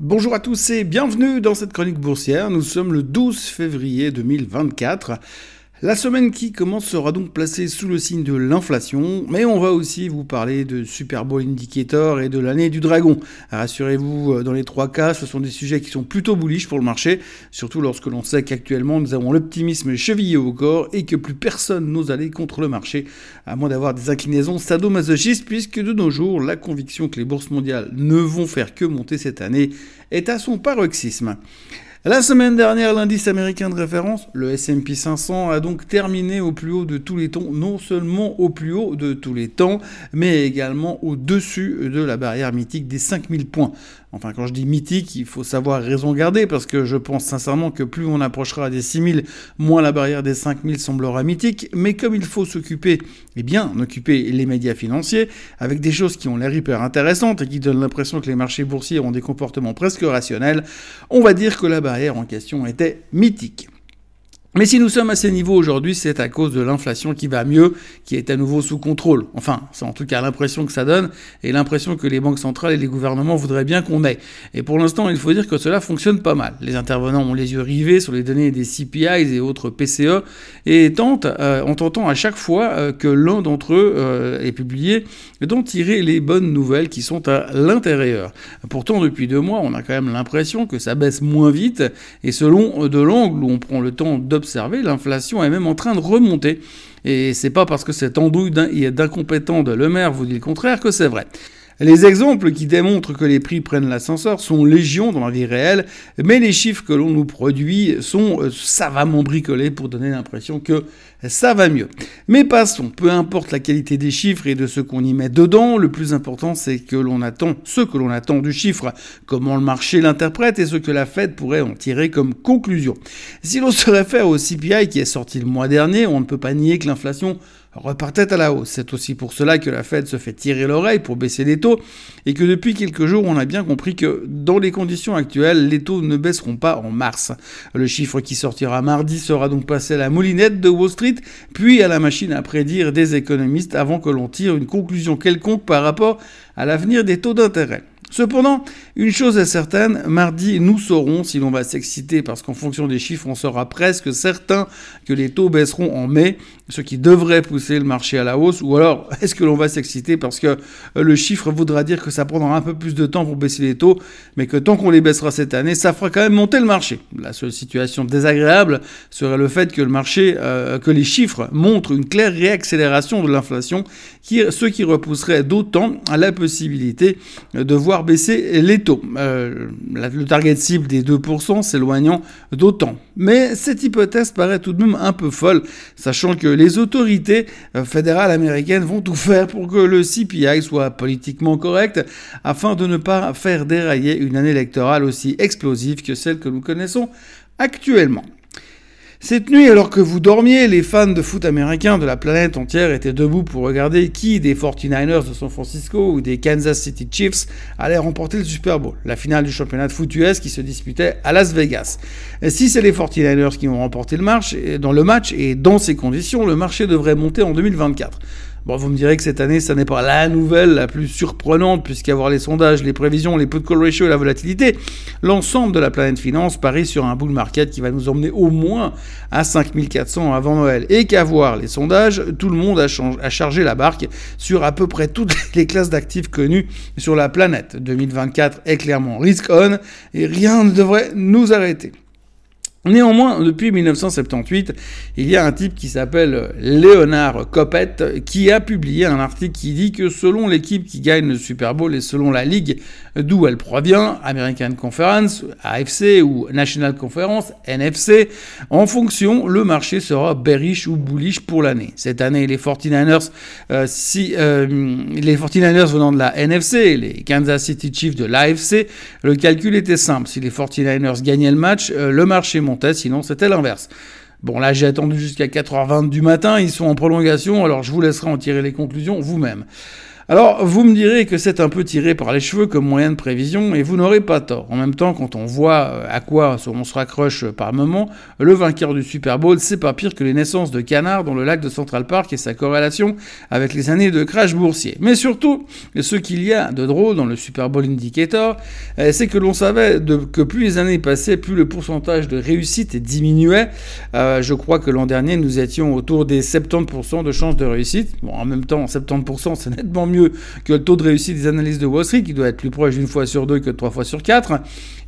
Bonjour à tous et bienvenue dans cette chronique boursière. Nous sommes le 12 février 2024. La semaine qui commence sera donc placée sous le signe de l'inflation, mais on va aussi vous parler de Super Bowl Indicator et de l'année du dragon. Rassurez-vous, euh, dans les trois cas, ce sont des sujets qui sont plutôt bullish pour le marché, surtout lorsque l'on sait qu'actuellement nous avons l'optimisme chevillé au corps et que plus personne n'ose aller contre le marché, à moins d'avoir des inclinaisons sadomasochistes, puisque de nos jours, la conviction que les bourses mondiales ne vont faire que monter cette année est à son paroxysme. La semaine dernière, l'indice américain de référence, le S&P 500, a donc terminé au plus haut de tous les temps, non seulement au plus haut de tous les temps, mais également au-dessus de la barrière mythique des 5000 points. Enfin, quand je dis mythique, il faut savoir raison garder, parce que je pense sincèrement que plus on approchera des 6000, moins la barrière des 5000 semblera mythique. Mais comme il faut s'occuper, eh bien, occuper les médias financiers, avec des choses qui ont l'air hyper intéressantes et qui donnent l'impression que les marchés boursiers ont des comportements presque rationnels, on va dire que la barrière en question était mythique. Mais si nous sommes à ces niveaux aujourd'hui, c'est à cause de l'inflation qui va mieux, qui est à nouveau sous contrôle. Enfin, c'est en tout cas l'impression que ça donne, et l'impression que les banques centrales et les gouvernements voudraient bien qu'on ait. Et pour l'instant, il faut dire que cela fonctionne pas mal. Les intervenants ont les yeux rivés sur les données des CPI et autres PCE, et tentent, euh, en tentant à chaque fois euh, que l'un d'entre eux euh, est publié, d'en tirer les bonnes nouvelles qui sont à l'intérieur. Pourtant, depuis deux mois, on a quand même l'impression que ça baisse moins vite, et selon de l'angle où on prend le temps de l'inflation est même en train de remonter. Et c'est pas parce que cette andouille d'incompétent de Le Maire vous dit le contraire que c'est vrai. Les exemples qui démontrent que les prix prennent l'ascenseur sont légion dans la vie réelle, mais les chiffres que l'on nous produit sont euh, savamment bricolés pour donner l'impression que ça va mieux. Mais passons, peu importe la qualité des chiffres et de ce qu'on y met dedans, le plus important c'est que l'on attend ce que l'on attend du chiffre, comment le marché l'interprète et ce que la Fed pourrait en tirer comme conclusion. Si l'on se réfère au CPI qui est sorti le mois dernier, on ne peut pas nier que l'inflation repartait à la hausse. C'est aussi pour cela que la Fed se fait tirer l'oreille pour baisser les taux et que depuis quelques jours, on a bien compris que dans les conditions actuelles, les taux ne baisseront pas en mars. Le chiffre qui sortira mardi sera donc passé à la moulinette de Wall Street, puis à la machine à prédire des économistes avant que l'on tire une conclusion quelconque par rapport à l'avenir des taux d'intérêt. Cependant, une chose est certaine, mardi, nous saurons si l'on va s'exciter parce qu'en fonction des chiffres, on sera presque certain que les taux baisseront en mai, ce qui devrait pousser le marché à la hausse, ou alors est-ce que l'on va s'exciter parce que euh, le chiffre voudra dire que ça prendra un peu plus de temps pour baisser les taux, mais que tant qu'on les baissera cette année, ça fera quand même monter le marché? La seule situation désagréable serait le fait que le marché, euh, que les chiffres montrent une claire réaccélération de l'inflation, ce qui repousserait d'autant la possibilité de voir baisser les taux. Euh, le target cible des 2% s'éloignant d'autant. Mais cette hypothèse paraît tout de même un peu folle, sachant que les autorités euh, fédérales américaines vont tout faire pour que le CPI soit politiquement correct, afin de ne pas faire dérailler une année électorale aussi explosive que celle que nous connaissons actuellement. Cette nuit, alors que vous dormiez, les fans de foot américain de la planète entière étaient debout pour regarder qui des 49ers de San Francisco ou des Kansas City Chiefs allait remporter le Super Bowl, la finale du championnat de foot US qui se disputait à Las Vegas. Si c'est les 49ers qui ont remporté le match, dans le match et dans ces conditions, le marché devrait monter en 2024. Bon, vous me direz que cette année, ça n'est pas la nouvelle la plus surprenante, puisqu'avoir les sondages, les prévisions, les put call ratio et la volatilité, l'ensemble de la planète finance parie sur un bull market qui va nous emmener au moins à 5400 avant Noël. Et qu'à voir les sondages, tout le monde a, a chargé la barque sur à peu près toutes les classes d'actifs connues sur la planète. 2024 est clairement risk on et rien ne devrait nous arrêter. Néanmoins, depuis 1978, il y a un type qui s'appelle Leonard Coppett qui a publié un article qui dit que selon l'équipe qui gagne le Super Bowl et selon la ligue d'où elle provient, American Conference, AFC ou National Conference, NFC, en fonction, le marché sera bearish ou bullish pour l'année. Cette année, les 49ers, euh, si, euh, les 49ers venant de la NFC, les Kansas City Chiefs de l'AFC, le calcul était simple. Si les 49ers gagnaient le match, euh, le marché montait sinon c'était l'inverse. Bon, là, j'ai attendu jusqu'à 4h20 du matin, ils sont en prolongation, alors je vous laisserai en tirer les conclusions vous-même. Alors, vous me direz que c'est un peu tiré par les cheveux comme moyen de prévision, et vous n'aurez pas tort. En même temps, quand on voit euh, à quoi on se raccroche par moment, le vainqueur du Super Bowl, c'est pas pire que les naissances de canards dans le lac de Central Park et sa corrélation avec les années de crash boursier. Mais surtout, ce qu'il y a de drôle dans le Super Bowl Indicator, euh, c'est que l'on savait que plus les années passaient, plus le pourcentage de réussite diminuait. Euh, je crois que l'an dernier, nous étions autour des 70% de chances de réussite. Bon, en même temps, 70%, c'est nettement mieux que le taux de réussite des analystes de Wall Street, qui doit être plus proche d'une fois sur deux que trois fois sur quatre.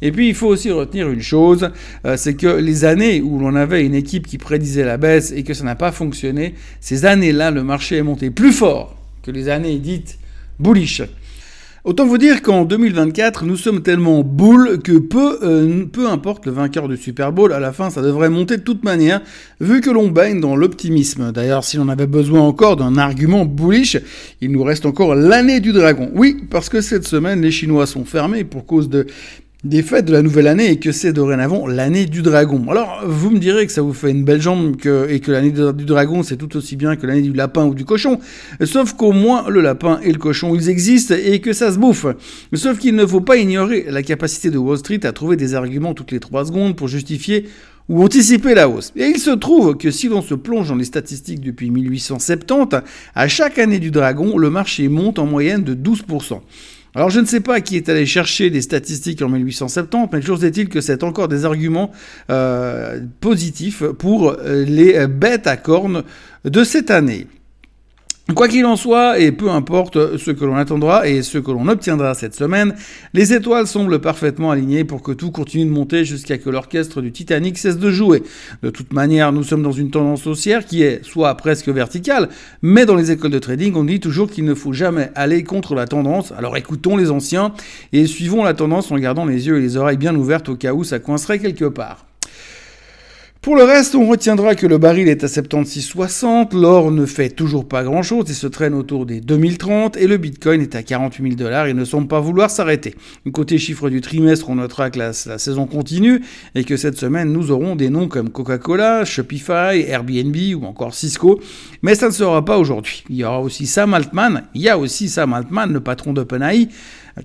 Et puis, il faut aussi retenir une chose, euh, c'est que les années où l'on avait une équipe qui prédisait la baisse et que ça n'a pas fonctionné, ces années-là, le marché est monté plus fort que les années dites bullish. Autant vous dire qu'en 2024, nous sommes tellement boules que peu, euh, peu importe le vainqueur du Super Bowl, à la fin ça devrait monter de toute manière, vu que l'on baigne dans l'optimisme. D'ailleurs, si l'on avait besoin encore d'un argument bullish, il nous reste encore l'année du dragon. Oui, parce que cette semaine, les Chinois sont fermés pour cause de des fêtes de la nouvelle année et que c'est dorénavant l'année du dragon. Alors, vous me direz que ça vous fait une belle jambe et que l'année du dragon c'est tout aussi bien que l'année du lapin ou du cochon. Sauf qu'au moins le lapin et le cochon ils existent et que ça se bouffe. Sauf qu'il ne faut pas ignorer la capacité de Wall Street à trouver des arguments toutes les 3 secondes pour justifier ou anticiper la hausse. Et il se trouve que si l'on se plonge dans les statistiques depuis 1870, à chaque année du dragon, le marché monte en moyenne de 12%. Alors je ne sais pas qui est allé chercher des statistiques en 1870, mais toujours est-il que c'est encore des arguments euh, positifs pour euh, les bêtes à cornes de cette année. Quoi qu'il en soit, et peu importe ce que l'on attendra et ce que l'on obtiendra cette semaine, les étoiles semblent parfaitement alignées pour que tout continue de monter jusqu'à que l'orchestre du Titanic cesse de jouer. De toute manière, nous sommes dans une tendance haussière qui est soit presque verticale, mais dans les écoles de trading, on dit toujours qu'il ne faut jamais aller contre la tendance. Alors écoutons les anciens et suivons la tendance en gardant les yeux et les oreilles bien ouvertes au cas où ça coincerait quelque part. Pour le reste, on retiendra que le baril est à 76,60, l'or ne fait toujours pas grand-chose et se traîne autour des 2030 et le bitcoin est à 48 000 dollars et ne semble pas vouloir s'arrêter. Côté chiffre du trimestre, on notera que la, saison continue et que cette semaine, nous aurons des noms comme Coca-Cola, Shopify, Airbnb ou encore Cisco, mais ça ne sera pas aujourd'hui. Il y aura aussi Sam Altman, il y a aussi Sam Altman, le patron d'OpenAI,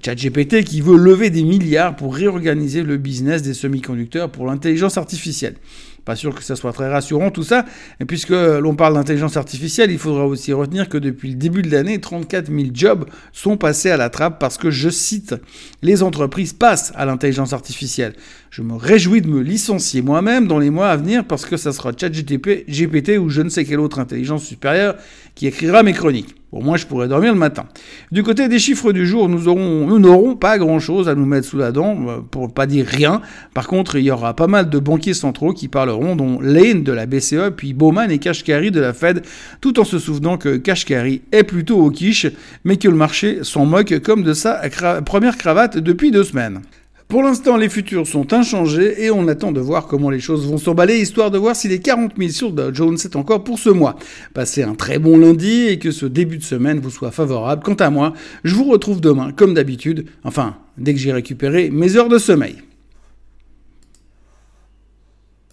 ChatGPT qui veut lever des milliards pour réorganiser le business des semi-conducteurs pour l'intelligence artificielle. Pas sûr que ça soit très rassurant tout ça. Et puisque l'on parle d'intelligence artificielle, il faudra aussi retenir que depuis le début de l'année, 34 000 jobs sont passés à la trappe parce que, je cite, les entreprises passent à l'intelligence artificielle. Je me réjouis de me licencier moi-même dans les mois à venir parce que ça sera ChatGPT GPT ou je ne sais quelle autre intelligence supérieure qui écrira mes chroniques. Pour moi, je pourrais dormir le matin. Du côté des chiffres du jour, nous aurons, nous n'aurons pas grand-chose à nous mettre sous la dent, euh, pour pas dire rien. Par contre, il y aura pas mal de banquiers centraux qui parleront, dont Lane de la BCE, puis Bowman et Kashkari de la Fed, tout en se souvenant que Kashkari est plutôt au quiche, mais que le marché s'en moque comme de sa première cravate depuis deux semaines. Pour l'instant, les futurs sont inchangés et on attend de voir comment les choses vont s'emballer, histoire de voir si les 40 000 sur Dow Jones c'est encore pour ce mois. Passez un très bon lundi et que ce début de semaine vous soit favorable. Quant à moi, je vous retrouve demain, comme d'habitude, enfin, dès que j'ai récupéré mes heures de sommeil.